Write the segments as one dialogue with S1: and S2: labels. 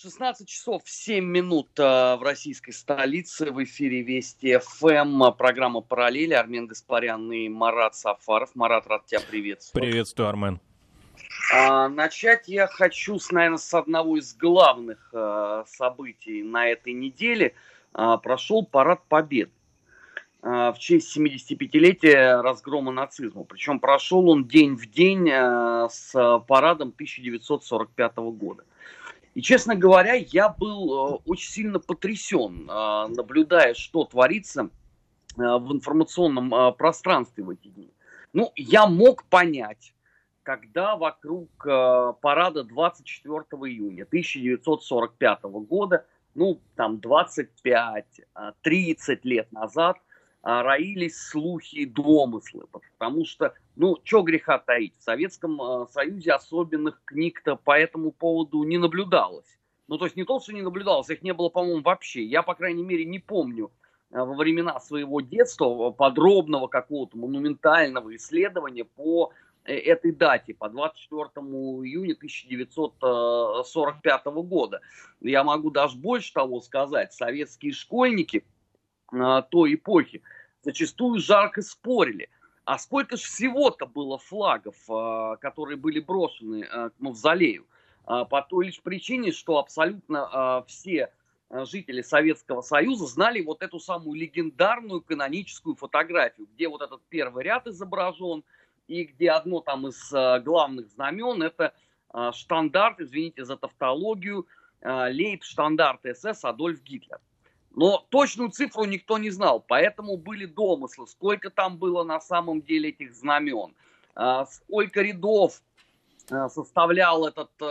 S1: 16 часов 7 минут э, в российской столице. В эфире Вести ФМ. Программа «Параллели». Армен Гаспарян и Марат Сафаров. Марат, рад тебя приветствовать.
S2: Приветствую, Армен.
S1: А, начать я хочу, наверное, с одного из главных а, событий на этой неделе. А, прошел парад побед а, в честь 75-летия разгрома нацизма. Причем прошел он день в день а, с парадом 1945 года. И, честно говоря, я был э, очень сильно потрясен, э, наблюдая, что творится э, в информационном пространстве в эти дни. Ну, я мог понять, когда вокруг парада 24 июня 1945 года, ну, там 25-30 лет назад, роились слухи и домыслы, потому что ну, что греха таить, в Советском э, Союзе особенных книг-то по этому поводу не наблюдалось. Ну, то есть не то, что не наблюдалось, их не было, по-моему, вообще. Я, по крайней мере, не помню э, во времена своего детства подробного какого-то монументального исследования по э, этой дате, по 24 июня 1945 года. Я могу даже больше того сказать. Советские школьники той эпохи зачастую жарко спорили – а сколько же всего-то было флагов, а, которые были брошены а, к мавзолею? А, по той лишь причине, что абсолютно все жители Советского Союза знали вот эту самую легендарную каноническую фотографию, где вот этот первый ряд изображен, и где одно там из главных знамен это штандарт, извините за тавтологию, лейб-штандарт СС Адольф Гитлер. Но точную цифру никто не знал, поэтому были домыслы, сколько там было на самом деле этих знамен, а, сколько рядов а, составлял этот, э,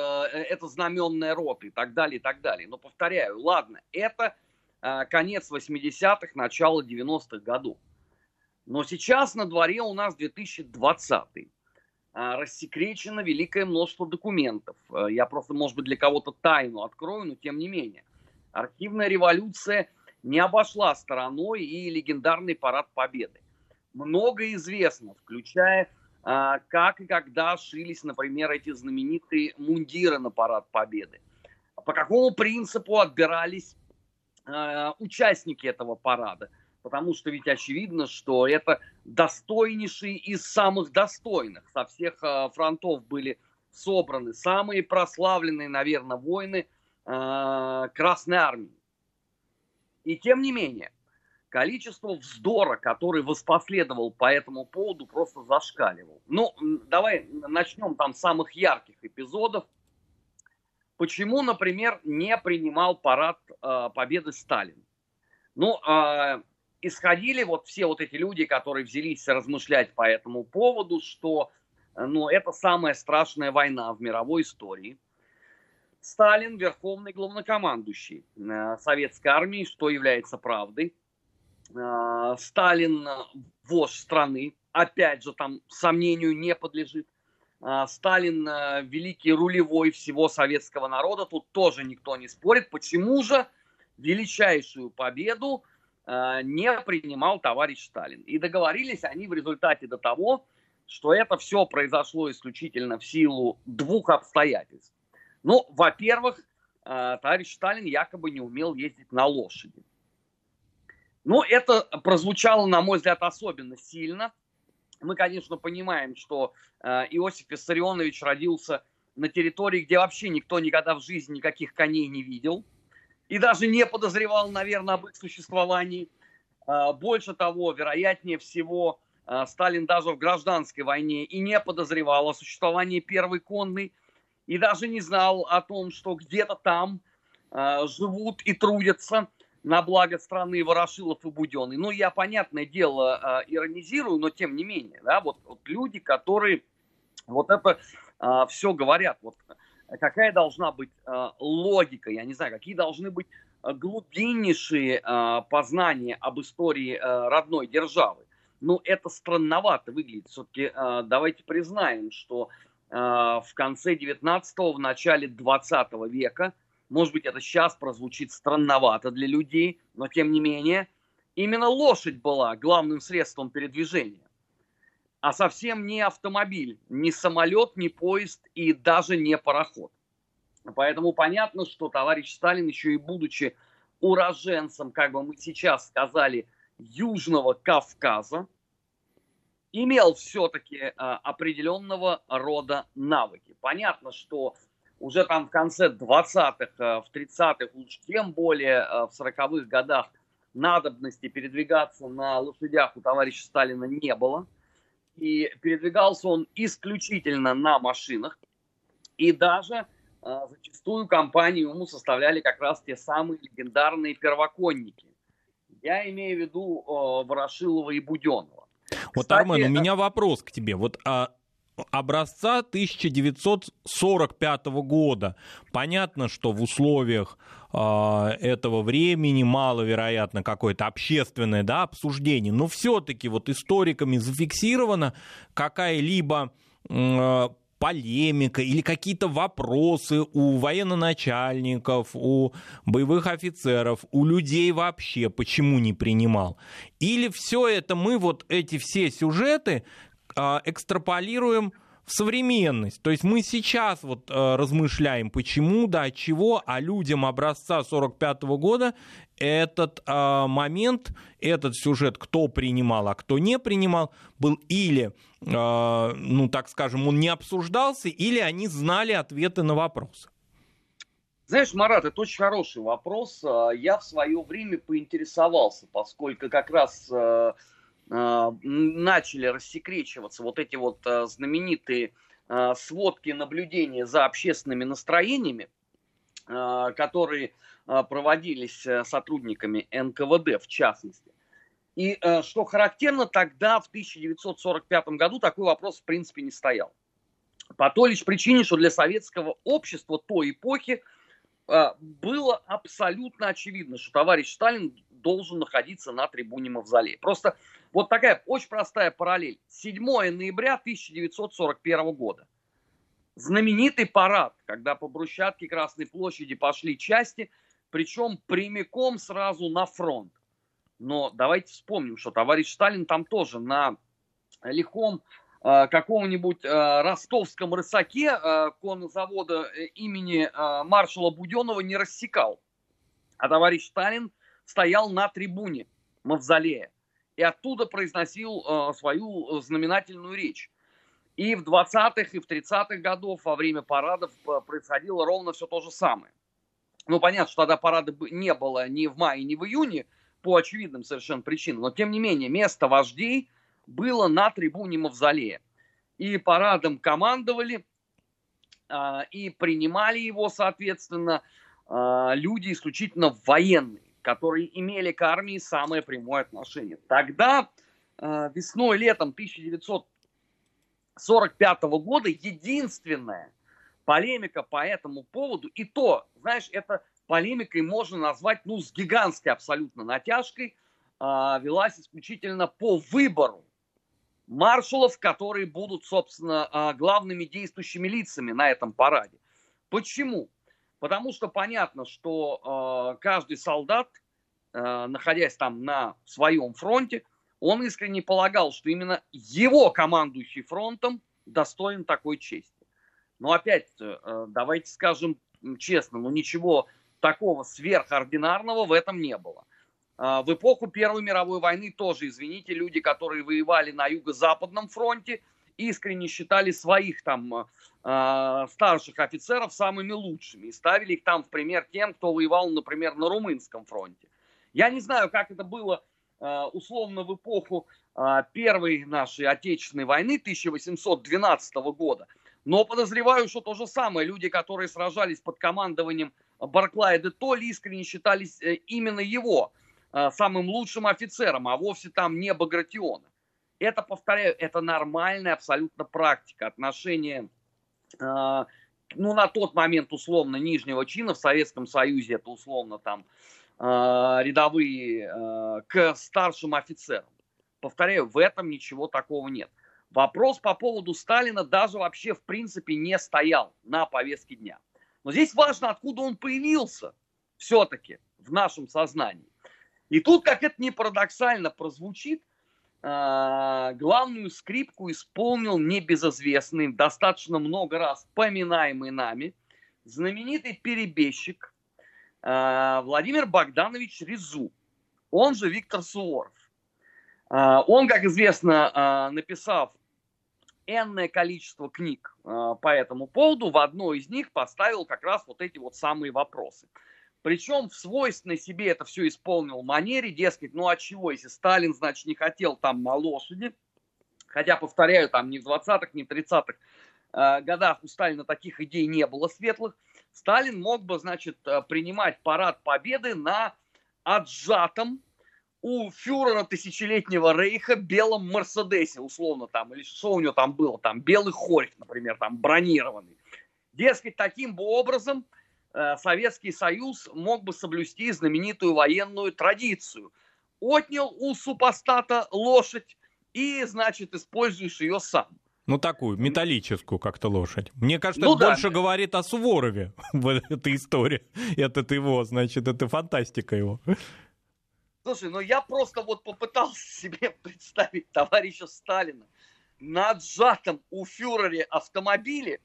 S1: эта знаменная рота и так далее, и так далее. Но повторяю, ладно, это а, конец 80-х, начало 90-х годов. Но сейчас на дворе у нас 2020 рассекречено великое множество документов. Я просто, может быть, для кого-то тайну открою, но тем не менее. Архивная революция не обошла стороной и легендарный парад Победы. Много известно, включая а, как и когда шились, например, эти знаменитые мундиры на парад Победы. По какому принципу отбирались а, участники этого парада? Потому что ведь очевидно, что это достойнейшие из самых достойных. Со всех а, фронтов были собраны самые прославленные, наверное, воины Красной Армии. И тем не менее, количество вздора, который воспоследовал по этому поводу, просто зашкаливал. Ну, давай начнем там с самых ярких эпизодов. Почему, например, не принимал парад э, победы Сталин? Ну, э, исходили вот все вот эти люди, которые взялись размышлять по этому поводу, что ну, это самая страшная война в мировой истории – Сталин верховный главнокомандующий э, советской армии, что является правдой. Э, Сталин вождь страны, опять же, там сомнению не подлежит. Э, Сталин великий рулевой всего советского народа, тут тоже никто не спорит. Почему же величайшую победу не принимал товарищ Сталин? И договорились они в результате до того, что это все произошло исключительно в силу двух обстоятельств. Ну, во-первых, э, товарищ Сталин якобы не умел ездить на лошади. Ну, это прозвучало, на мой взгляд, особенно сильно. Мы, конечно, понимаем, что э, Иосиф Виссарионович родился на территории, где вообще никто никогда в жизни никаких коней не видел. И даже не подозревал, наверное, об их существовании. Э, больше того, вероятнее всего, Сталин даже в гражданской войне и не подозревал о существовании первой конной и даже не знал о том, что где-то там э, живут и трудятся на благо страны Ворошилов и Буденный. Ну, я, понятное дело, э, иронизирую, но тем не менее, да, вот, вот люди, которые вот это э, все говорят, вот какая должна быть э, логика, я не знаю, какие должны быть глубиннейшие э, познания об истории э, родной державы. Ну, это странновато выглядит. Все-таки э, давайте признаем, что в конце 19-го, в начале 20 века. Может быть, это сейчас прозвучит странновато для людей, но тем не менее, именно лошадь была главным средством передвижения. А совсем не автомобиль, не самолет, не поезд и даже не пароход. Поэтому понятно, что товарищ Сталин, еще и будучи уроженцем, как бы мы сейчас сказали, Южного Кавказа, имел все-таки э, определенного рода навыки. Понятно, что уже там в конце 20-х, э, в 30-х, уж тем более э, в 40-х годах надобности передвигаться на лошадях у товарища Сталина не было. И передвигался он исключительно на машинах. И даже э, зачастую компанию ему составляли как раз те самые легендарные первоконники. Я имею в виду э, Ворошилова и Буденова.
S2: Вот, Кстати, Армен, у меня вопрос к тебе. Вот а образца 1945 года. Понятно, что в условиях э, этого времени маловероятно какое-то общественное да, обсуждение, но все-таки вот историками зафиксировано какая-либо э, полемика или какие-то вопросы у военноначальников, у боевых офицеров, у людей вообще, почему не принимал. Или все это мы вот эти все сюжеты э, экстраполируем в современность. То есть мы сейчас вот э, размышляем, почему, да, чего, а людям образца 45 года этот э, момент, этот сюжет, кто принимал, а кто не принимал, был или, ну так скажем, он не обсуждался, или они знали ответы на вопросы.
S1: Знаешь, Марат, это очень хороший вопрос. Э, я в свое время поинтересовался, поскольку как раз э, начали рассекречиваться вот эти вот знаменитые сводки наблюдения за общественными настроениями, которые проводились э, сотрудниками НКВД в частности. И э, что характерно, тогда, в 1945 году, такой вопрос в принципе не стоял. По той лишь причине, что для советского общества той эпохи было абсолютно очевидно, что товарищ Сталин должен находиться на трибуне Мавзолея. Просто вот такая очень простая параллель. 7 ноября 1941 года. Знаменитый парад, когда по брусчатке Красной площади пошли части, причем прямиком сразу на фронт. Но давайте вспомним, что товарищ Сталин там тоже на лихом э, каком-нибудь э, ростовском рысаке э, коннозавода э, имени э, маршала Буденова не рассекал. А товарищ Сталин стоял на трибуне Мавзолея и оттуда произносил э, свою знаменательную речь. И в 20-х, и в 30-х годах во время парадов э, происходило ровно все то же самое. Ну, понятно, что тогда парада не было ни в мае, ни в июне, по очевидным совершенно причинам, но тем не менее место вождей было на трибуне Мавзолея. И парадом командовали, э, и принимали его, соответственно, э, люди исключительно военные которые имели к армии самое прямое отношение. Тогда, э, весной, летом 1945 года, единственная полемика по этому поводу, и то, знаешь, это полемикой можно назвать, ну, с гигантской абсолютно натяжкой, э, велась исключительно по выбору маршалов, которые будут, собственно, э, главными действующими лицами на этом параде. Почему? Потому что понятно, что э, каждый солдат, находясь там на своем фронте, он искренне полагал, что именно его командующий фронтом достоин такой чести. Но опять, э, давайте скажем честно, ну ничего такого сверхординарного в этом не было. Э, в эпоху Первой мировой войны тоже, извините, люди, которые воевали на юго-западном фронте, искренне считали своих там э, старших офицеров самыми лучшими и ставили их там в пример тем, кто воевал, например, на румынском фронте. Я не знаю, как это было условно в эпоху первой нашей Отечественной войны 1812 года, но подозреваю, что то же самое. Люди, которые сражались под командованием Барклая де Толли, искренне считались э, именно его самым лучшим офицером, а вовсе там не Багратиона. Это, повторяю, это нормальная абсолютно практика отношения, э, ну, на тот момент условно нижнего чина в Советском Союзе, это условно там э, рядовые э, к старшим офицерам. Повторяю, в этом ничего такого нет. Вопрос по поводу Сталина даже вообще в принципе не стоял на повестке дня. Но здесь важно, откуда он появился все-таки в нашем сознании. И тут, как это не парадоксально прозвучит, а, главную скрипку исполнил небезызвестный, достаточно много раз поминаемый нами, знаменитый перебежчик э, Владимир Богданович Резу, он же Виктор Суворов. Э, он, как известно, написав энное количество книг э, по этому поводу, в одной из них поставил как раз вот эти вот самые вопросы. Причем в свойственной себе это все исполнил манере, дескать, ну а чего, если Сталин, значит, не хотел там на лошади, хотя, повторяю, там ни в 20-х, ни в 30-х э, годах у Сталина таких идей не было светлых, Сталин мог бы, значит, э, принимать парад победы на отжатом у фюрера тысячелетнего рейха белом Мерседесе, условно там, или что у него там было, там белый хорьх, например, там бронированный. Дескать, таким бы образом э, Советский Союз мог бы соблюсти знаменитую военную традицию. Отнял у супостата лошадь и, значит, используешь ее сам.
S2: Ну, такую, металлическую как-то лошадь. Мне кажется, ну, это да. больше говорит о Суворове в этой истории. Это его, значит, это фантастика его.
S1: Слушай, ну я просто вот попытался себе представить товарища Сталина на отжатом у фюрере автомобиле.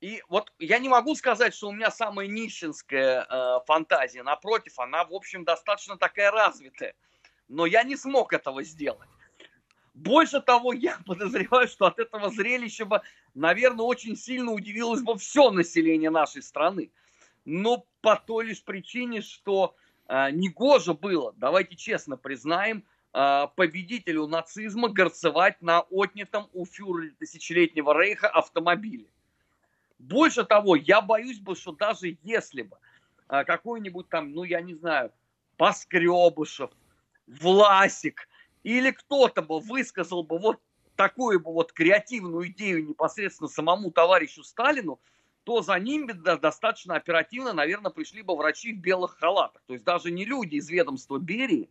S1: И вот я не могу сказать, что у меня самая нищенская э, фантазия. Напротив, она, в общем, достаточно такая развитая. Но я не смог этого сделать. Больше того, я подозреваю, что от этого зрелища бы, наверное, очень сильно удивилось бы все население нашей страны. Но по той лишь причине, что негоже было, давайте честно признаем, а, победителю нацизма горцевать на отнятом у фюрера тысячелетнего рейха автомобиле. Больше того, я боюсь бы, что даже если бы а, какой-нибудь там, ну я не знаю, Поскребышев, Власик или кто-то бы высказал бы вот такую бы вот креативную идею непосредственно самому товарищу Сталину, то за ним достаточно оперативно, наверное, пришли бы врачи в белых халатах. То есть даже не люди из ведомства Берии,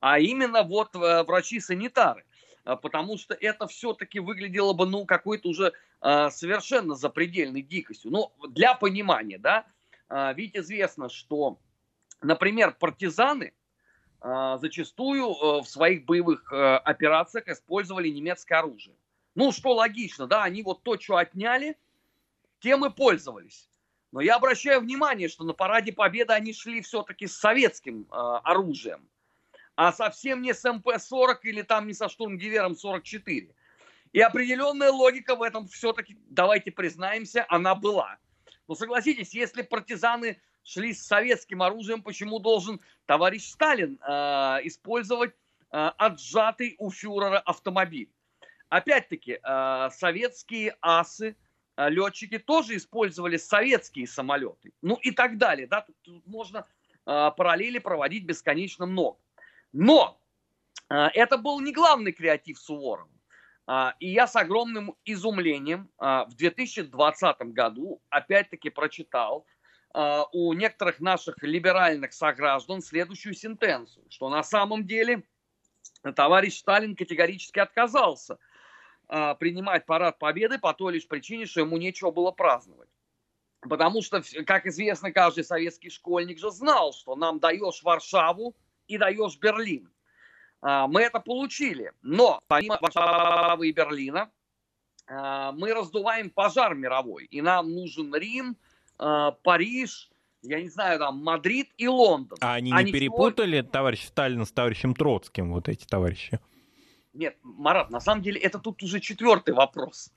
S1: а именно вот э, врачи-санитары. А, потому что это все-таки выглядело бы, ну, какой-то уже э, совершенно запредельной дикостью. Ну, для понимания, да, э, ведь известно, что, например, партизаны э, зачастую э, в своих боевых операциях использовали немецкое оружие. Ну, что логично, да, они вот то, что отняли – тем и пользовались. Но я обращаю внимание, что на параде Победы они шли все-таки с советским э, оружием, а совсем не с МП-40 или там не со штурмгивером 44. И определенная логика в этом все-таки, давайте признаемся, она была. Но согласитесь, если партизаны шли с советским оружием, почему должен товарищ Сталин э, использовать э, отжатый у фюрера автомобиль? Опять-таки, э, советские асы – летчики тоже использовали советские самолеты. Ну и так далее. Да? Тут, тут можно э, параллели проводить бесконечно много. Но э, это был не главный креатив Суворова. Э, и я с огромным изумлением э, в 2020 году опять-таки прочитал э, у некоторых наших либеральных сограждан следующую сентенцию, что на самом деле товарищ Сталин категорически отказался – а, принимать парад победы по той лишь причине, что ему нечего было праздновать. Потому что, как известно, каждый советский школьник же знал, что нам даешь Варшаву и даешь Берлин. А, мы это получили. Но помимо Варшавы и Берлина а, мы раздуваем пожар мировой. И нам нужен Рим, Париж, я не знаю, там, Мадрид и Лондон.
S2: А они, они не перепутали всего... товарищ Сталина с товарищем Троцким, вот эти товарищи?
S1: Нет, Марат, на самом деле это тут уже четвертый вопрос.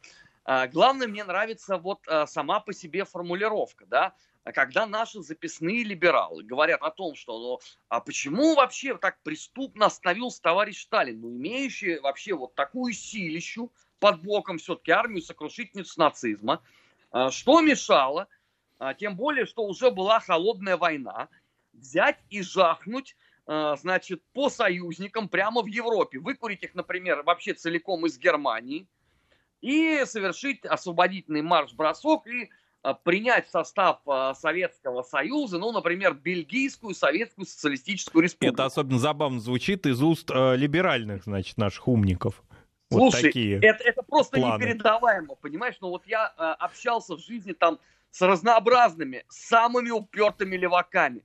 S1: А, главное, мне нравится вот а, сама по себе формулировка, да, когда наши записные либералы говорят о том, что ну, а почему вообще так преступно остановился товарищ Сталин, ну, имеющий вообще вот такую силищу под боком все-таки армию сокрушительницу нацизма, а, что мешало, тем более, что уже была холодная война, взять и жахнуть значит, по союзникам прямо в Европе. Выкурить их, например, вообще целиком из Германии и совершить освободительный марш-бросок и э, принять в состав э, Советского Союза, ну, например, Бельгийскую Советскую Социалистическую Республику.
S2: Это особенно забавно звучит из уст э, либеральных, значит, наших умников.
S1: Слушай, вот такие это, это просто планы. непередаваемо, понимаешь? Ну вот я э, общался в жизни там с разнообразными, самыми упертыми леваками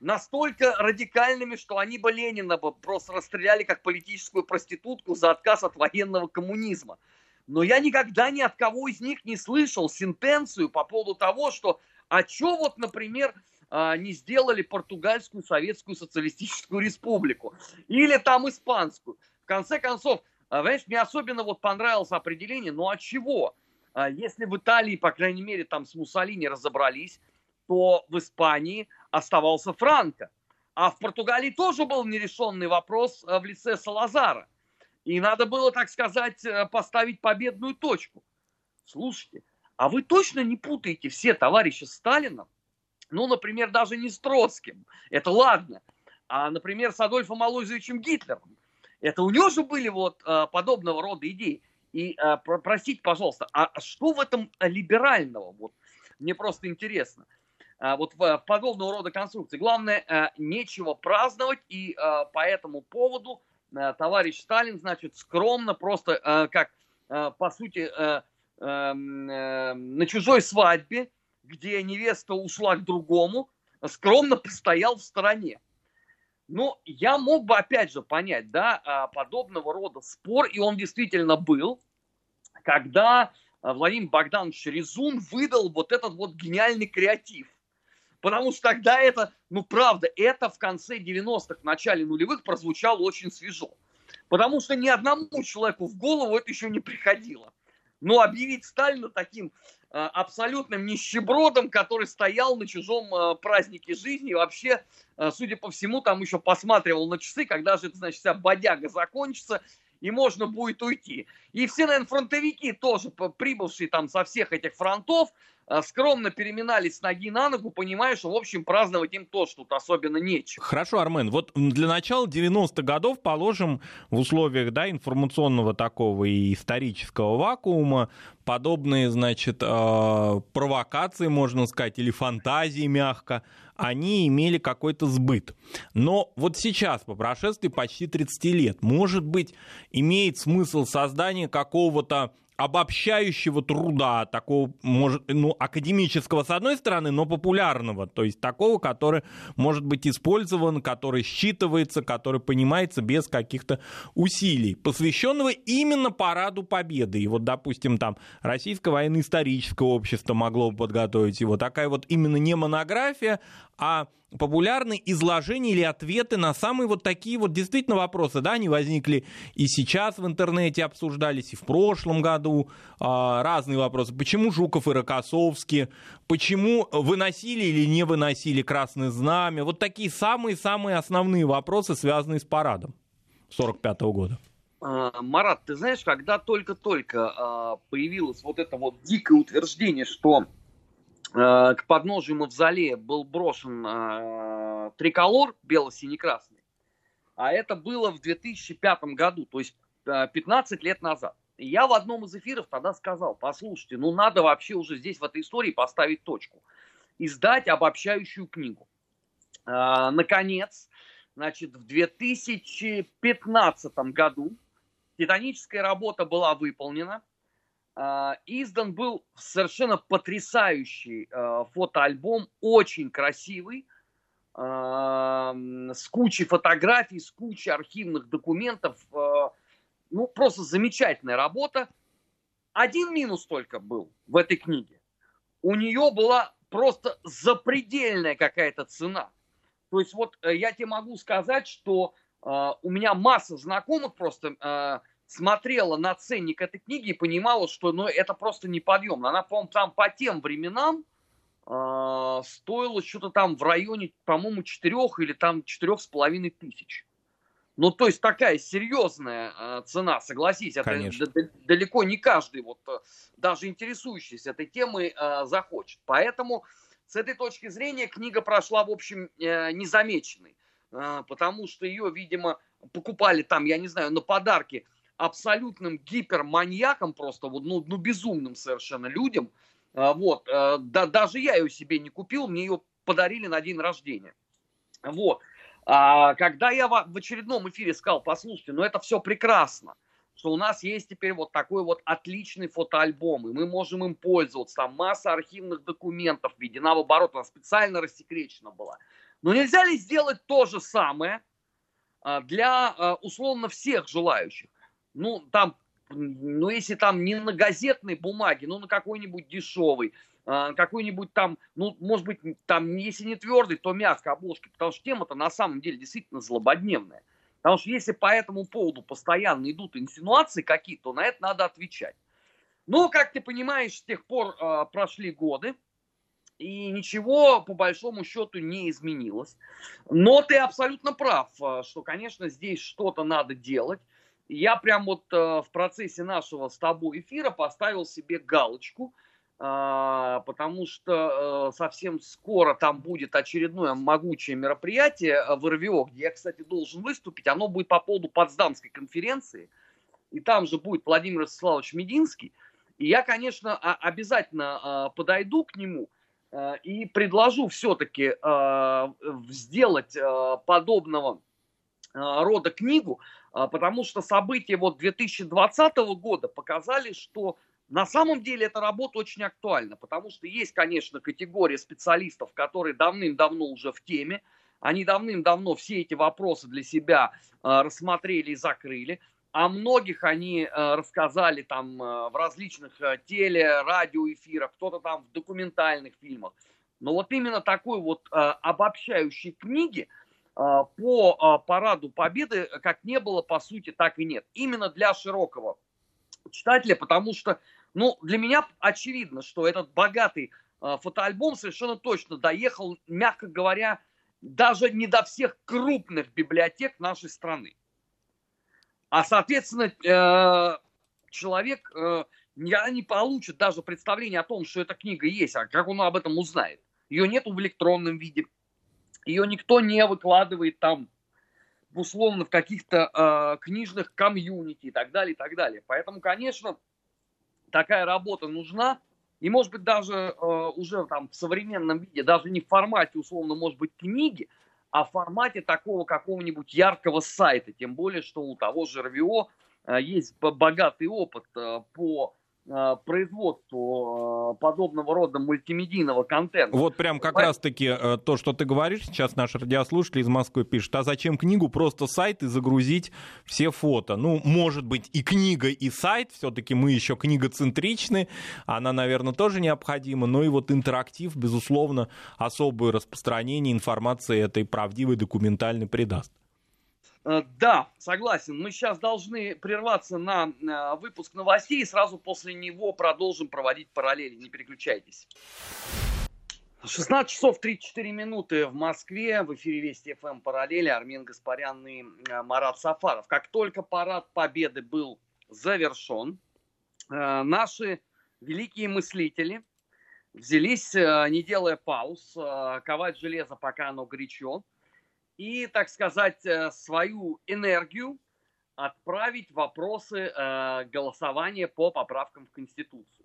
S1: настолько радикальными, что они бы Ленина бы просто расстреляли как политическую проститутку за отказ от военного коммунизма. Но я никогда ни от кого из них не слышал сентенцию по поводу того, что А что вот, например, а, не сделали португальскую советскую социалистическую республику или там испанскую. В конце концов, а, понимаешь, мне особенно вот понравилось определение, ну а чего? А, если в Италии, по крайней мере, там с Муссолини разобрались, то в Испании оставался Франко. А в Португалии тоже был нерешенный вопрос в лице Салазара. И надо было, так сказать, э, поставить победную точку. Слушайте, а вы точно не путаете все товарища Сталина ну, например, даже не с Троцким, это ладно, а, например, с Адольфом Алойзовичем Гитлером. Это у него же были вот а, подобного рода идеи. И а, про, простите, пожалуйста, а что в этом либерального? Вот мне просто интересно. А, вот в, подобного рода конструкции. Главное, а, нечего праздновать, и а, по этому поводу товарищ Сталин, значит, скромно просто, как, по сути, на чужой свадьбе, где невеста ушла к другому, скромно постоял в стороне. Но я мог бы, опять же, понять, да, подобного рода спор, и он действительно был, когда Владимир Богданович Резун выдал вот этот вот гениальный креатив. Потому что тогда это, ну правда, это в конце 90-х, в начале нулевых прозвучало очень свежо. Потому что ни одному человеку в голову это еще не приходило. Но объявить Сталина таким Э, абсолютным нищебродом, который стоял на чужом э, празднике жизни вообще, э, судя по всему, там еще посматривал на часы, когда же это, значит, вся бодяга закончится, и можно будет уйти. И все, наверное, фронтовики тоже, прибывшие там со всех этих фронтов, скромно переминались с ноги на ногу, понимая, что, в общем, праздновать им тоже тут особенно нечего.
S2: Хорошо, Армен, вот для начала 90-х годов положим в условиях да, информационного такого и исторического вакуума подобные, значит, э, провокации, можно сказать, или фантазии мягко, они имели какой-то сбыт. Но вот сейчас, по прошествии почти 30 лет, может быть, имеет смысл создание какого-то обобщающего труда, такого, может, ну, академического с одной стороны, но популярного, то есть такого, который может быть использован, который считывается, который понимается без каких-то усилий, посвященного именно параду Победы. И вот, допустим, там Российское военно-историческое общество могло бы подготовить его. Такая вот именно не монография, а популярные изложения или ответы на самые вот такие вот действительно вопросы, да, они возникли и сейчас в интернете обсуждались, и в прошлом году а, разные вопросы. Почему Жуков и Рокоссовский, почему выносили или не выносили Красное Знамя, вот такие самые-самые основные вопросы, связанные с парадом 45 -го года.
S1: А, Марат, ты знаешь, когда только-только а, появилось вот это вот дикое утверждение, что к подножию мавзолея был брошен э, триколор бело-синий-красный, а это было в 2005 году, то есть э, 15 лет назад. И я в одном из эфиров тогда сказал, послушайте, ну надо вообще уже здесь в этой истории поставить точку, издать обобщающую книгу. Э, наконец, значит, в 2015 году титаническая работа была выполнена, издан был совершенно потрясающий а, фотоальбом, очень красивый, а, с кучей фотографий, с кучей архивных документов. Ну, просто замечательная работа. Один минус только был в этой книге. У нее была просто запредельная какая-то цена. То есть вот э, я тебе могу сказать, что у меня масса знакомых просто смотрела на ценник этой книги и понимала, что ну, это просто неподъемно. Она, по-моему, там по тем временам э, стоила что-то там в районе, по-моему, четырех или там четырех с половиной тысяч. Ну, то есть такая серьезная э, цена, согласись, это д- далеко не каждый, вот э, даже интересующийся этой темой, э, захочет. Поэтому с этой точки зрения книга прошла, в общем, э, незамеченной, э, потому что ее, видимо, покупали там, я не знаю, на подарки – абсолютным гиперманьяком просто, вот, ну, ну безумным совершенно людям. А, вот, э, да, даже я ее себе не купил, мне ее подарили на день рождения. Вот. А, когда я в очередном эфире сказал, послушайте, ну это все прекрасно, что у нас есть теперь вот такой вот отличный фотоальбом, и мы можем им пользоваться, там масса архивных документов введена в оборот, она специально рассекречена была. Но нельзя ли сделать то же самое а, для условно всех желающих? Ну, там, ну, если там не на газетной бумаге, ну, на какой-нибудь дешевой, э, какой-нибудь там, ну, может быть, там, если не твердый, то мягкой обложки, потому что тема-то на самом деле действительно злободневная. Потому что если по этому поводу постоянно идут инсинуации какие-то, то на это надо отвечать. Но, как ты понимаешь, с тех пор э, прошли годы, и ничего по большому счету не изменилось. Но ты абсолютно прав, э, что, конечно, здесь что-то надо делать. Я прям вот э, в процессе нашего с тобой эфира поставил себе галочку, э, потому что совсем скоро там будет очередное могучее мероприятие в РВО, где я, кстати, должен выступить. Оно будет по поводу Потсдамской конференции. И там же будет Владимир Вячеславович Мединский. И я, конечно, обязательно подойду к нему – Э, и предложу все-таки э, сделать э, подобного рода книгу, потому что события вот 2020 года показали, что на самом деле эта работа очень актуальна, потому что есть, конечно, категория специалистов, которые давным-давно уже в теме, они давным-давно все эти вопросы для себя рассмотрели и закрыли о многих они рассказали там в различных теле, радиоэфирах, кто-то там в документальных фильмах. Но вот именно такой вот обобщающей книги по параду Победы как не было, по сути, так и нет. Именно для широкого читателя, потому что, ну, для меня очевидно, что этот богатый фотоальбом совершенно точно доехал, мягко говоря, даже не до всех крупных библиотек нашей страны. А, соответственно, э, человек э, не получит даже представление о том, что эта книга есть, а как он об этом узнает. Ее нет в электронном виде, ее никто не выкладывает там условно в каких-то э, книжных комьюнити и так далее, и так далее. Поэтому, конечно, такая работа нужна, и может быть даже э, уже там в современном виде, даже не в формате условно, может быть, книги, а в формате такого какого-нибудь яркого сайта. Тем более, что у того же РВО э, есть богатый опыт э, по производству э, подобного рода мультимедийного контента.
S2: Вот прям как раз-таки э, то, что ты говоришь, сейчас наш радиослушатель из Москвы пишет, а зачем книгу, просто сайт и загрузить все фото? Ну, может быть, и книга, и сайт, все-таки мы еще книгоцентричны, она, наверное, тоже необходима, но и вот интерактив, безусловно, особое распространение информации этой правдивой документальной придаст.
S1: Э, да, согласен. Мы сейчас должны прерваться на э, выпуск новостей и сразу после него продолжим проводить параллели. Не переключайтесь. 16 часов 34 минуты в Москве. В эфире Вести ФМ параллели. Армин Гаспарян и э, Марат Сафаров. Как только парад Победы был завершен, наши великие мыслители взялись, не делая пауз, ковать железо, пока оно горячо, и, так сказать, э, свою энергию отправить вопросы э, голосования по поправкам в Конституцию.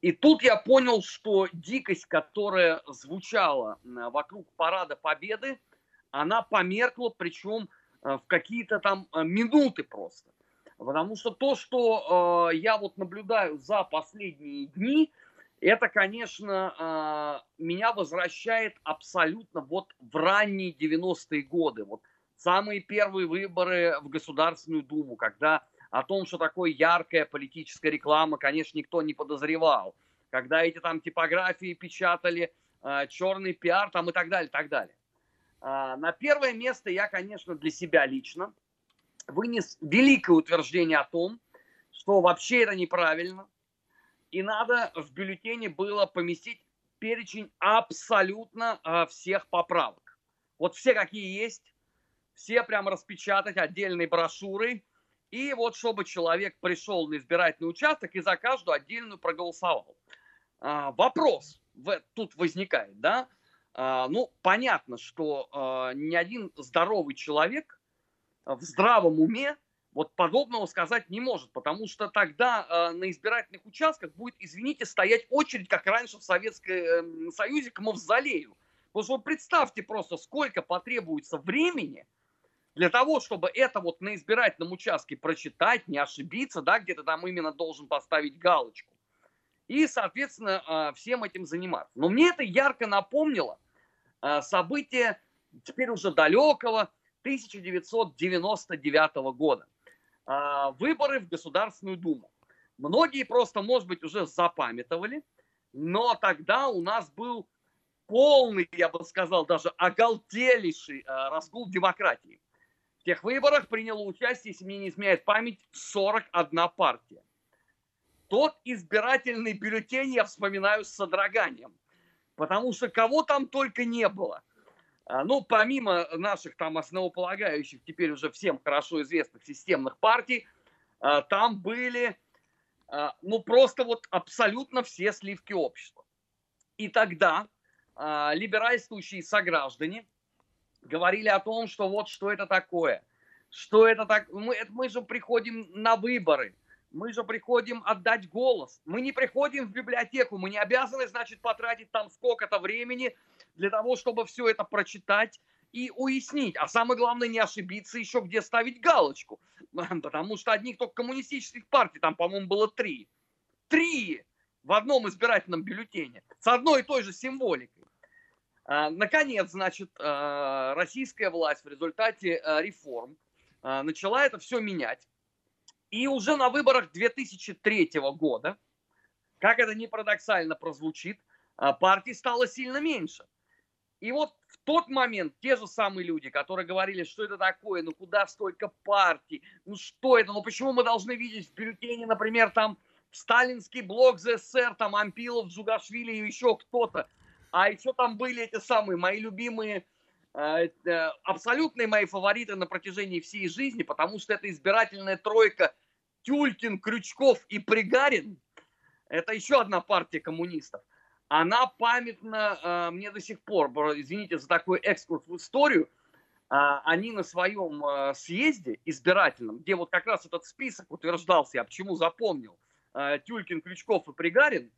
S1: И тут я понял, что дикость, которая звучала э, вокруг Парада Победы, она померкла, причем в какие-то там минуты просто. Потому что то, что я вот наблюдаю за последние дни, это, конечно, а, меня возвращает абсолютно вот в ранние 90-е годы. Вот самые первые выборы в Государственную Думу, когда о том, что такое яркая политическая реклама, конечно, никто не подозревал. Когда эти там типографии печатали, а, черный пиар там и так далее, так далее. А, на первое место я, конечно, для себя лично вынес великое утверждение о том, что вообще это неправильно – и надо в бюллетене было поместить перечень абсолютно э, всех поправок. Вот все какие есть, все прям распечатать отдельной брошюрой, и вот чтобы человек пришел на избирательный участок и за каждую отдельную проголосовал. А, вопрос тут возникает, да? А, ну, понятно, что а, ни один здоровый человек в здравом уме вот подобного сказать не может, потому что тогда э, на избирательных участках будет, извините, стоять очередь, как раньше в Советском э, Союзе, к мавзолею. Потому что вы представьте просто, сколько потребуется времени для того, чтобы это вот на избирательном участке прочитать, не ошибиться, да, где-то там именно должен поставить галочку. И, соответственно, э, всем этим заниматься. Но мне это ярко напомнило э, события теперь уже далекого 1999 года выборы в Государственную Думу. Многие просто, может быть, уже запамятовали. но тогда у нас был полный, я бы сказал, даже оголтелейший э, раскол демократии. В тех выборах приняло участие, если мне не изменяет память, 41 партия. Тот избирательный бюллетень я вспоминаю с содроганием, потому что кого там только не было. А, ну, помимо наших там основополагающих, теперь уже всем хорошо известных системных партий, а, там были, а, ну, просто вот абсолютно все сливки общества. И тогда либеральствующие сограждане говорили о том, что вот что это такое, что это так, мы, мы же приходим на выборы, мы же приходим отдать голос. Мы не приходим в библиотеку, мы не обязаны, значит, потратить там сколько-то времени для того, чтобы все это прочитать и уяснить. А самое главное, не ошибиться еще, где ставить галочку. Потому что одних только коммунистических партий, там, по-моему, было три. Три в одном избирательном бюллетене с одной и той же символикой. А, наконец, значит, а, российская власть в результате а, реформ начала это все менять. И уже на выборах 2003 года, как это не парадоксально прозвучит, а, партий стало сильно меньше. И вот в тот момент те же самые люди, которые говорили, что это такое, ну куда столько партий, ну что это, ну почему мы должны видеть в бюллетене, например, там сталинский блок ЗССР, там Ампилов, Джугашвили и еще кто-то. А еще там были эти самые мои любимые абсолютные мои фавориты на протяжении всей жизни, потому что это избирательная тройка Тюлькин, Крючков и Пригарин. Это еще одна партия коммунистов. Она памятна э, мне до сих пор, извините за такой экскурс в историю, э, они на своем съезде избирательном, где вот как раз этот список утверждался, я почему запомнил, Тюлькин, Крючков и Пригарин,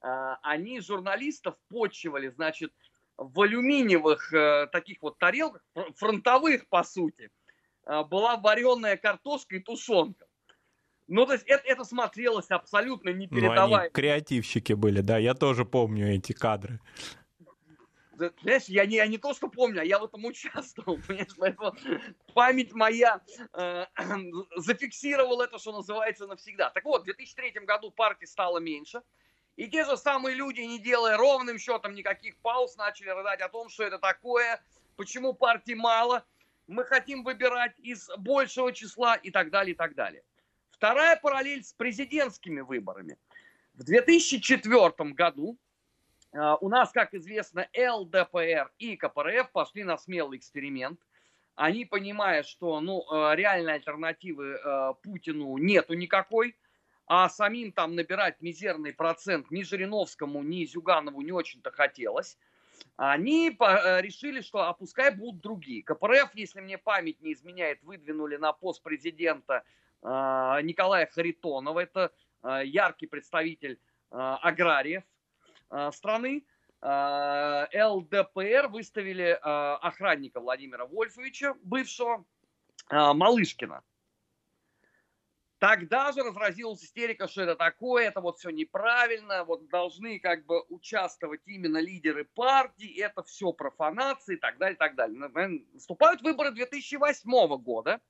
S1: они журналистов почивали, значит, в алюминиевых э, таких вот тарелках, фронтовых по сути, э, была вареная картошка и тушенка. Ну, то есть это, это смотрелось абсолютно непередаваемо. Ну, они
S2: креативщики были, да, я тоже помню эти кадры.
S1: Знаешь, я не, я не то, что помню, а я в этом участвовал, понимаешь, поэтому память моя э, зафиксировала это, что называется, навсегда. Так вот, в 2003 году партий стало меньше, и те же самые люди, не делая ровным счетом никаких пауз, начали рыдать о том, что это такое, почему партий мало, мы хотим выбирать из большего числа и так далее, и так далее. Вторая параллель с президентскими выборами. В 2004 году э, у нас, как известно, ЛДПР и КПРФ пошли на смелый эксперимент. Они, понимая, что ну, э, реальной альтернативы э, Путину нету никакой, а самим там набирать мизерный процент ни Жириновскому, ни Зюганову не очень-то хотелось, они э, решили, что а будут другие. КПРФ, если мне память не изменяет, выдвинули на пост президента э, Николая Харитонова. Это э, яркий представитель аграриев страны. ЛДПР выставили охранника Владимира Вольфовича, бывшего Малышкина. Тогда же разразилась истерика, что это такое, это вот все неправильно, вот должны как бы участвовать именно лидеры партии, это все профанации и так далее, и так далее. Наступают выборы 2008 года,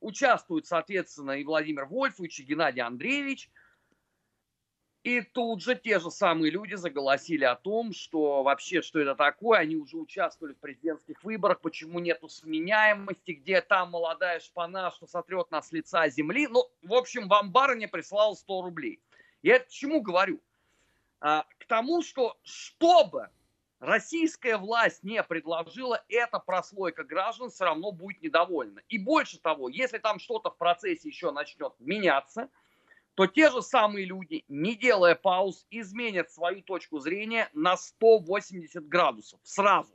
S1: участвуют, соответственно, и Владимир Вольфович, и Геннадий Андреевич – и тут же те же самые люди заголосили о том, что вообще, что это такое, они уже участвовали в президентских выборах, почему нету сменяемости, где там молодая шпана, что сотрет нас с лица земли. Ну, в общем, вам барыня прислала 100 рублей. Я это к чему говорю? А, к тому, что чтобы российская власть не предложила, эта прослойка граждан все равно будет недовольна. И больше того, если там что-то в процессе еще начнет меняться – то те же самые люди, не делая пауз, изменят свою точку зрения на 180 градусов сразу.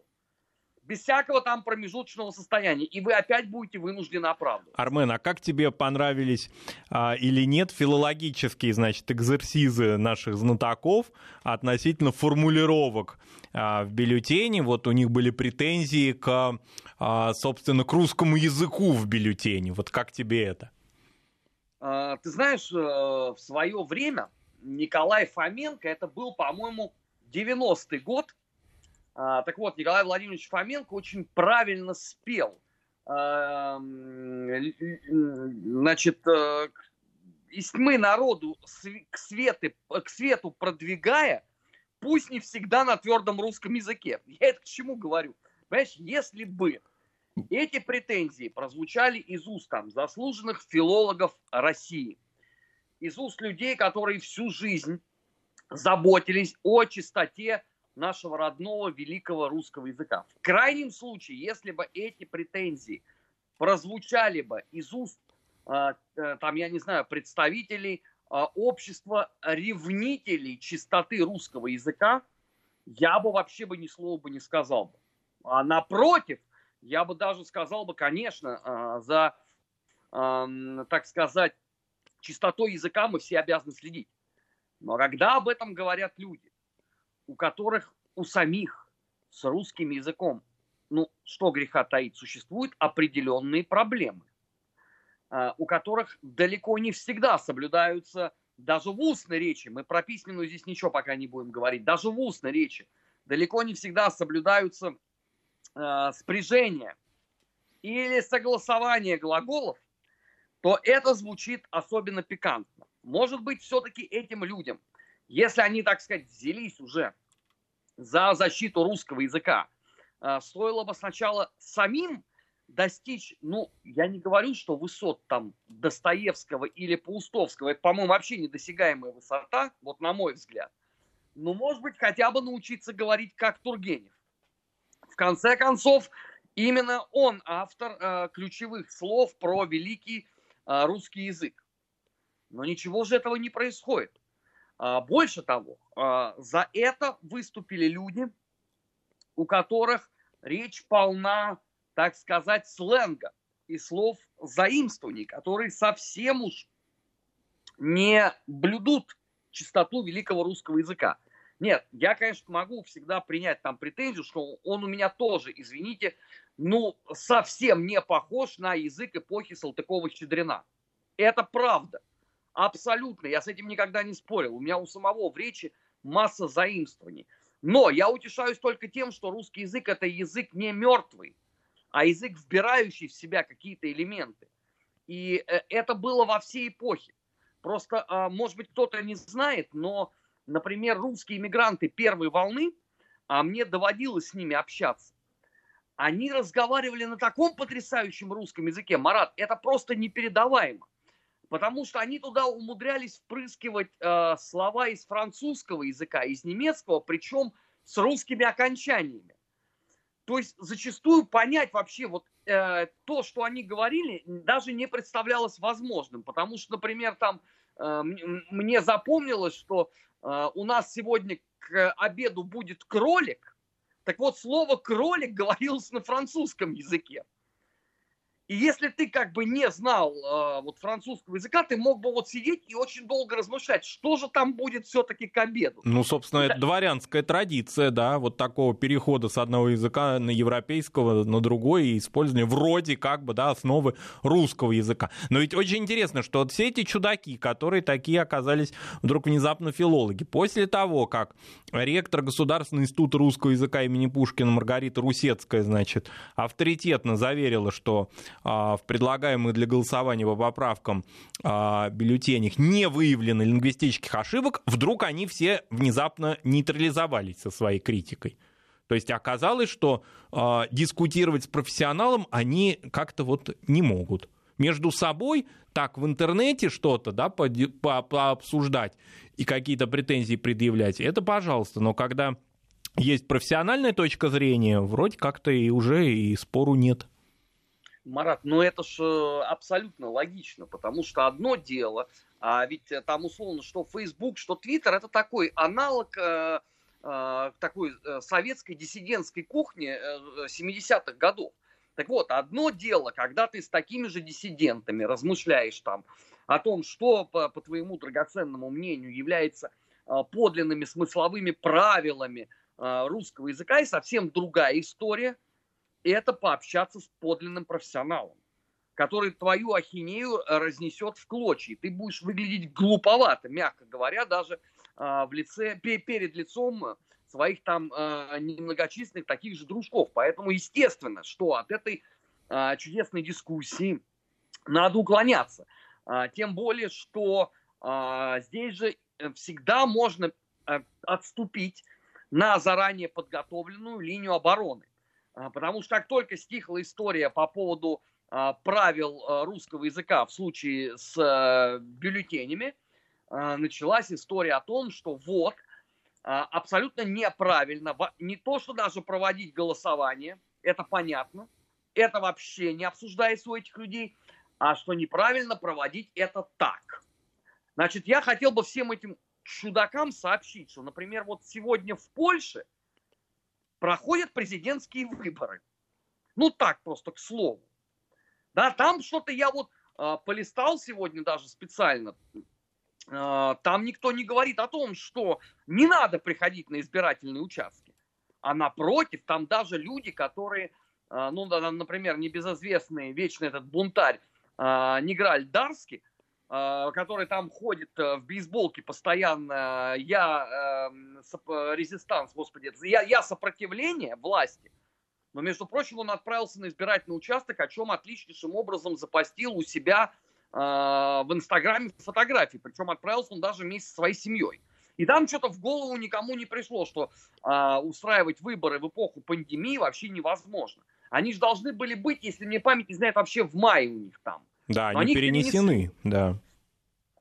S1: Без всякого там промежуточного состояния. И вы опять будете вынуждены оправдывать.
S2: Армен, а как тебе понравились а, или нет филологические, значит, экзерсизы наших знатоков относительно формулировок а, в бюллетене? Вот у них были претензии к, а, собственно, к русскому языку в бюллетене. Вот как тебе это?
S1: А, ты знаешь, э, в свое время Николай Фоменко, это был, по-моему, 90-й год. А, так вот, Николай Владимирович Фоменко очень правильно спел. А, значит, э, из тьмы народу к, свету, к свету продвигая, пусть не всегда на твердом русском языке. Я это к чему говорю? Понимаешь, если бы эти претензии прозвучали из уст там, заслуженных филологов России, из уст людей, которые всю жизнь заботились о чистоте нашего родного великого русского языка. В крайнем случае, если бы эти претензии прозвучали бы из уст, э, э, там, я не знаю, представителей э, общества ревнителей чистоты русского языка, я бы вообще бы ни слова бы не сказал бы. А напротив, я бы даже сказал бы, конечно, за, так сказать, чистотой языка мы все обязаны следить. Но когда об этом говорят люди, у которых у самих с русским языком, ну, что греха таить, существуют определенные проблемы, а, у которых далеко не всегда соблюдаются даже в устной речи, мы про письменную здесь ничего пока не будем говорить, даже в устной речи далеко не всегда соблюдаются э, спряжения или согласование глаголов, то это звучит особенно пикантно. Может быть, все-таки этим людям, если они, так сказать, взялись уже за защиту русского языка, а, стоило бы сначала самим достичь, ну, я не говорю, что высот там Достоевского или Паустовского, это, по-моему, вообще недосягаемая высота, вот на мой взгляд. Но, может быть, хотя бы научиться говорить как Тургенев. Конце концов, именно он автор э, ключевых слов про великий э, русский язык. Но ничего же этого не происходит. А, больше того, а, за это выступили люди, у которых речь полна, так сказать, сленга и слов заимствований, которые совсем уж не блюдут чистоту великого русского языка. Нет, я, конечно, могу всегда принять там претензию, что он у меня тоже, извините, ну, совсем не похож на язык эпохи Салтыкова-Щедрина. Это правда. Абсолютно, я с этим никогда не спорил. У меня у самого в речи масса заимствований. Но я утешаюсь только тем, что русский язык это язык не мертвый, а язык, вбирающий в себя какие-то элементы. И э, это было во всей эпохе. Просто, а, может быть, кто-то не знает, но, например, русские иммигранты первой волны, а мне доводилось с ними общаться, они разговаривали на таком потрясающем русском языке, Марат, это просто непередаваемо. Потому что они туда умудрялись впрыскивать э, слова из французского языка, из немецкого, причем с русскими окончаниями. То есть зачастую понять вообще вот э, то, что они говорили, даже не представлялось возможным, потому что, например, там мне запомнилось, что э, у нас сегодня к обеду будет кролик, так вот слово кролик говорилось на французском языке. И если ты как бы не знал э, вот французского языка, ты мог бы вот сидеть и очень долго размышлять, что же там будет все-таки к обеду.
S2: Ну, собственно, это дворянская традиция, да, вот такого перехода с одного языка на европейского на другой и использования вроде как бы, да, основы русского языка. Но ведь очень интересно, что вот все эти чудаки, которые такие оказались вдруг внезапно филологи, после того, как ректор Государственного института русского языка имени Пушкина Маргарита Русецкая, значит, авторитетно заверила, что в предлагаемых для голосования по поправкам а, бюллетенях не выявлено лингвистических ошибок, вдруг они все внезапно нейтрализовались со своей критикой. То есть оказалось, что э, дискутировать с профессионалом они как-то вот не могут. Между собой так в интернете что-то да, по, по, пообсуждать и какие-то претензии предъявлять, это пожалуйста. Но когда есть профессиональная точка зрения, вроде как-то и уже и спору нет.
S1: Марат, ну это ж э, абсолютно логично, потому что одно дело, а ведь э, там условно, что Facebook, что Twitter, это такой аналог э, такой советской диссидентской кухни э, 70-х годов. Так вот, одно дело, когда ты с такими же диссидентами размышляешь там о том, что, по, по твоему драгоценному мнению, является подлинными смысловыми правилами русского языка, и совсем другая история – это пообщаться с подлинным профессионалом, который твою ахинею разнесет в клочья. Ты будешь выглядеть глуповато, мягко говоря, даже а, в лице, перед лицом своих там а, немногочисленных таких же дружков. Поэтому естественно, что от этой а, чудесной дискуссии надо уклоняться. Тем более, что здесь же всегда можно отступить на заранее подготовленную линию обороны. Потому что как только стихла история по поводу правил русского языка в случае с бюллетенями, началась история о том, что вот, абсолютно неправильно, не то, что даже проводить голосование, это понятно, это вообще не обсуждается у этих людей, а что неправильно проводить это так. Значит, я хотел бы всем этим чудакам сообщить, что, например, вот сегодня в Польше проходят президентские выборы. Ну так просто, к слову. Да, там что-то я вот э, полистал сегодня даже специально. Э, там никто не говорит о том, что не надо приходить на избирательные участки. А напротив, там даже люди, которые, э, ну, например, небезызвестный вечный этот бунтарь э, Неграль Дарский, который там ходит э, в бейсболке постоянно, я э, резистанс, господи, я, я сопротивление власти, но, между прочим, он отправился на избирательный участок, о чем отличнейшим образом запостил у себя э, в Инстаграме фотографии. Причем отправился он даже вместе со своей семьей. И там что-то в голову никому не пришло, что э, устраивать выборы в эпоху пандемии вообще невозможно. Они же должны были быть, если мне память не знает, вообще в мае у них там.
S2: Да, они, они перенесены, перенесли. да.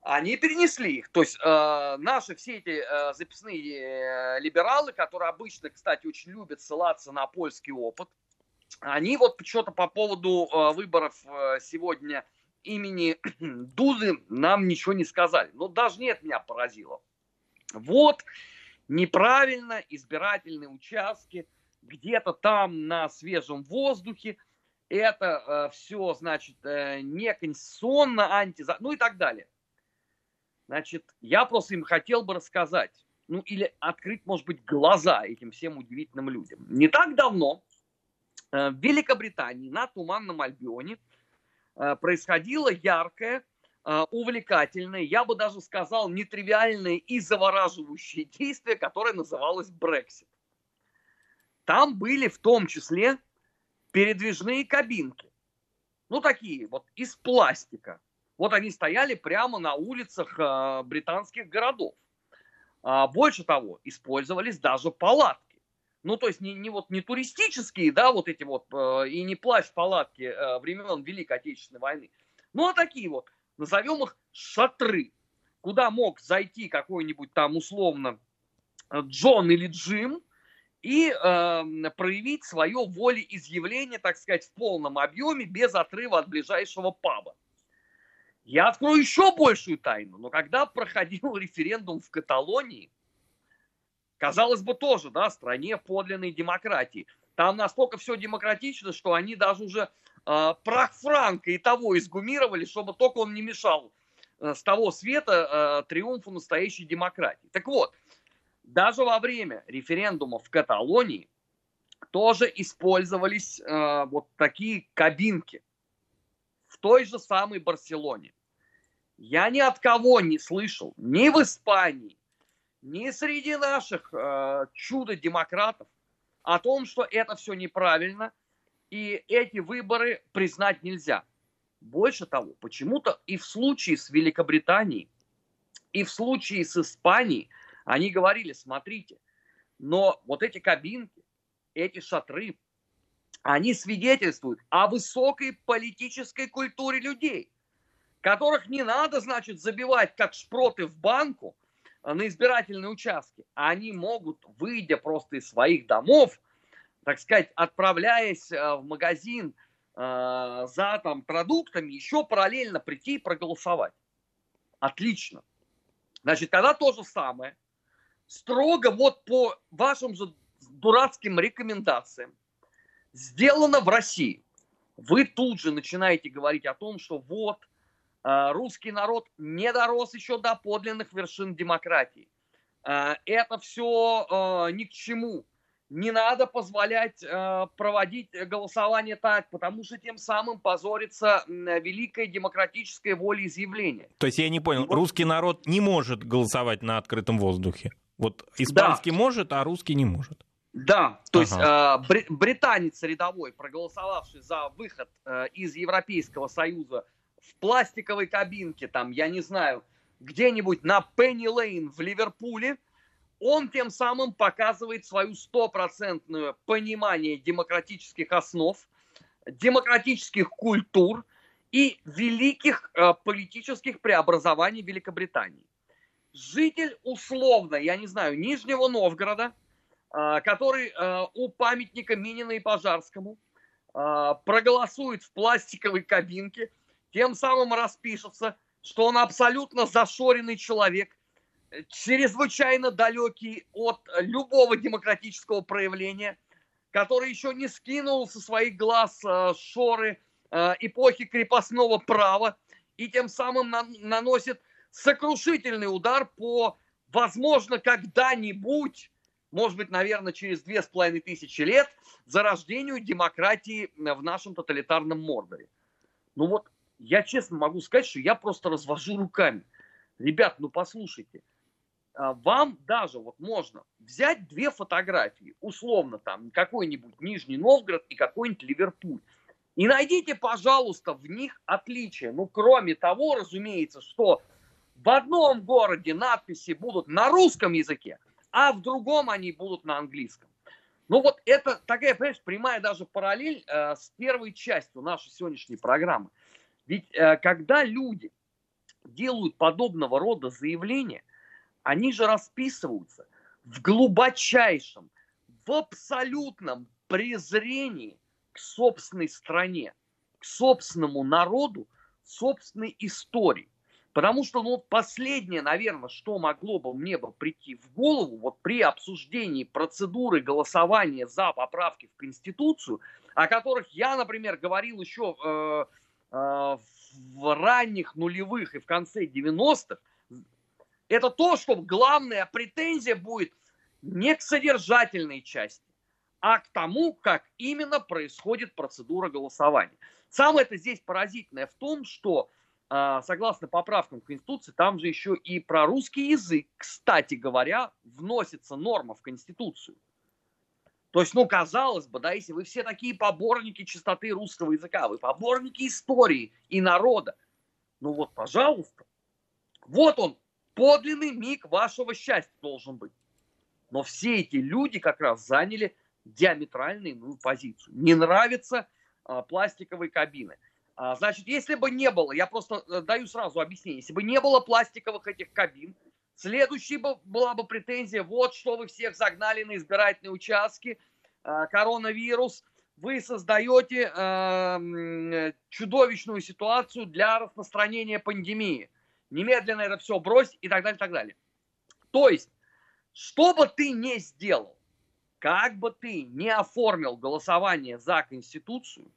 S1: Они перенесли их. То есть э, наши все эти э, записные э, либералы, которые обычно, кстати, очень любят ссылаться на польский опыт, они вот что-то по поводу э, выборов э, сегодня имени Дузы нам ничего не сказали. Но даже нет меня поразило. Вот неправильно избирательные участки где-то там на свежем воздухе – это э, все, значит, э, неконституционно, анти... ну и так далее. Значит, я просто им хотел бы рассказать, ну или открыть, может быть, глаза этим всем удивительным людям. Не так давно э, в Великобритании на Туманном Альбионе э, происходило яркое, э, увлекательное, я бы даже сказал, нетривиальное и завораживающее действие, которое называлось Брексит. Там были в том числе передвижные кабинки. Ну, такие вот, из пластика. Вот они стояли прямо на улицах э, британских городов. А, больше того, использовались даже палатки. Ну, то есть не, не, вот, не туристические, да, вот эти вот, э, и не плащ-палатки э, времен Великой Отечественной войны. Ну, а такие вот, назовем их шатры, куда мог зайти какой-нибудь там условно Джон или Джим, и э, проявить свое волеизъявление, так сказать, в полном объеме, без отрыва от ближайшего паба. Я открою еще большую тайну, но когда проходил референдум в Каталонии, казалось бы, тоже, да, стране подлинной демократии, там настолько все демократично, что они даже уже э, прах Франка и того изгумировали, чтобы только он не мешал э, с того света э, триумфу настоящей демократии. Так вот, даже во время референдума в Каталонии тоже использовались э, вот такие кабинки в той же самой Барселоне. Я ни от кого не слышал, ни в Испании, ни среди наших э, чудо-демократов о том, что это все неправильно, и эти выборы признать нельзя. Больше того, почему-то и в случае с Великобританией, и в случае с Испанией – они говорили, смотрите, но вот эти кабинки, эти шатры, они свидетельствуют о высокой политической культуре людей, которых не надо, значит, забивать как шпроты в банку э, на избирательные участки. Они могут, выйдя просто из своих домов, так сказать, отправляясь э, в магазин э, за там, продуктами, еще параллельно прийти и проголосовать. Отлично. Значит, когда то же самое – строго вот по вашим же дурацким рекомендациям сделано в России. Вы тут же начинаете говорить о том, что вот э, русский народ не дорос еще до подлинных вершин демократии. Э, это все э, ни к чему. Не надо позволять проводить голосование так, потому что тем самым позорится великое демократическое волеизъявление.
S2: То есть я не понял, вот... русский народ не может голосовать на открытом воздухе? Вот испанский да. может, а русский не может.
S1: Да, то ага. есть э, британец рядовой, проголосовавший за выход э, из Европейского Союза в пластиковой кабинке, там, я не знаю, где-нибудь на Пенни Лейн в Ливерпуле, он тем самым показывает свою стопроцентное понимание демократических основ, демократических культур и великих э, политических преобразований Великобритании. Житель условно, я не знаю, Нижнего Новгорода, э, который э, у памятника Минина и Пожарскому э, проголосует в пластиковой кабинке, тем самым распишется, что он абсолютно зашоренный человек, чрезвычайно далекий от любого демократического проявления, который еще не скинул со своих глаз шоры эпохи крепостного права и тем самым наносит сокрушительный удар по, возможно, когда-нибудь, может быть, наверное, через две с половиной тысячи лет, зарождению демократии в нашем тоталитарном Мордоре. Ну вот, я честно могу сказать, что я просто развожу руками. Ребят, ну послушайте, а, вам даже вот можно взять две фотографии, условно там какой-нибудь Нижний Новгород и какой-нибудь Ливерпуль. И найдите, пожалуйста, в них отличия. Ну, кроме того, разумеется, что в одном городе надписи будут на русском языке, а в другом они будут на английском. Ну вот это такая, понимаешь, прямая даже параллель э, с первой частью нашей сегодняшней программы. Ведь э, когда люди делают подобного рода заявления, они же расписываются в глубочайшем, в абсолютном презрении к собственной стране, к собственному народу, собственной истории. Потому что ну, последнее, наверное, что могло бы мне бы прийти в голову вот при обсуждении процедуры голосования за поправки в Конституцию, о которых я, например, говорил еще э, э, в ранних нулевых и в конце 90-х, это то, что главная претензия будет не к содержательной части, а к тому, как именно происходит процедура голосования. Самое это здесь поразительное в том, что согласно поправкам Конституции, там же еще и про русский язык, кстати говоря, вносится норма в Конституцию. То есть, ну, казалось бы, да, если вы все такие поборники чистоты русского языка, вы поборники истории и народа, ну вот, пожалуйста, вот он, подлинный миг вашего счастья должен быть. Но все эти люди как раз заняли диаметрально иную позицию. Не нравятся а, пластиковые кабины. А, значит, если бы не было, я просто э, даю сразу объяснение, если бы не было пластиковых этих кабин, следующей бы, была бы претензия, вот что вы всех загнали на избирательные участки, а, коронавирус, вы создаете э, чудовищную ситуацию для распространения пандемии немедленно это все брось и так далее, и так далее. То есть, что бы ты ни сделал, как бы ты не оформил голосование за Конституцию,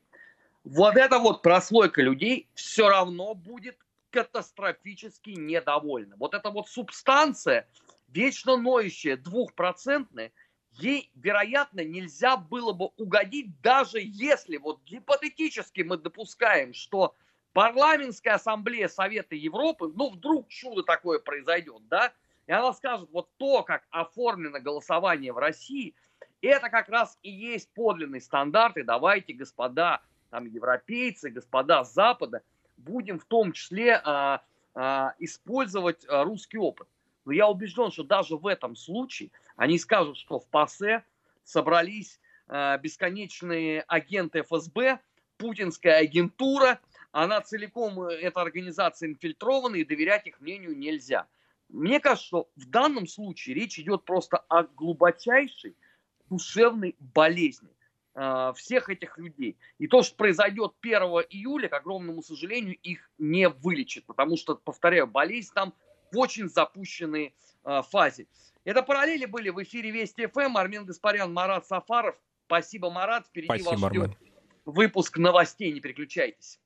S1: вот эта вот прослойка людей все равно будет катастрофически недовольна. Вот эта вот субстанция, вечно ноющая, двухпроцентная, ей, вероятно, нельзя было бы угодить, даже если вот гипотетически мы допускаем, что парламентская ассамблея Совета Европы, ну, вдруг чудо такое произойдет, да, и она скажет, вот то, как оформлено голосование в России, это как раз и есть подлинный стандарт, и давайте, господа, там, европейцы, господа Запада, будем в том числе а, а, использовать а, русский опыт. Но я убежден, что даже в этом случае они скажут, что в ПАСЕ собрались а, бесконечные агенты ФСБ, путинская агентура – она целиком, э, эта организация инфильтрована, и доверять их мнению нельзя. Мне кажется, что в данном случае речь идет просто о глубочайшей душевной болезни всех этих людей. И то, что произойдет 1 июля, к огромному сожалению, их не вылечит, потому что, повторяю, болезнь там в очень запущенной э, фазе. Это параллели были в эфире Вести ФМ. Армен Гаспарян, Марат Сафаров. Спасибо, Марат. Впереди Спасибо, вас ждет Армен. выпуск новостей. Не переключайтесь.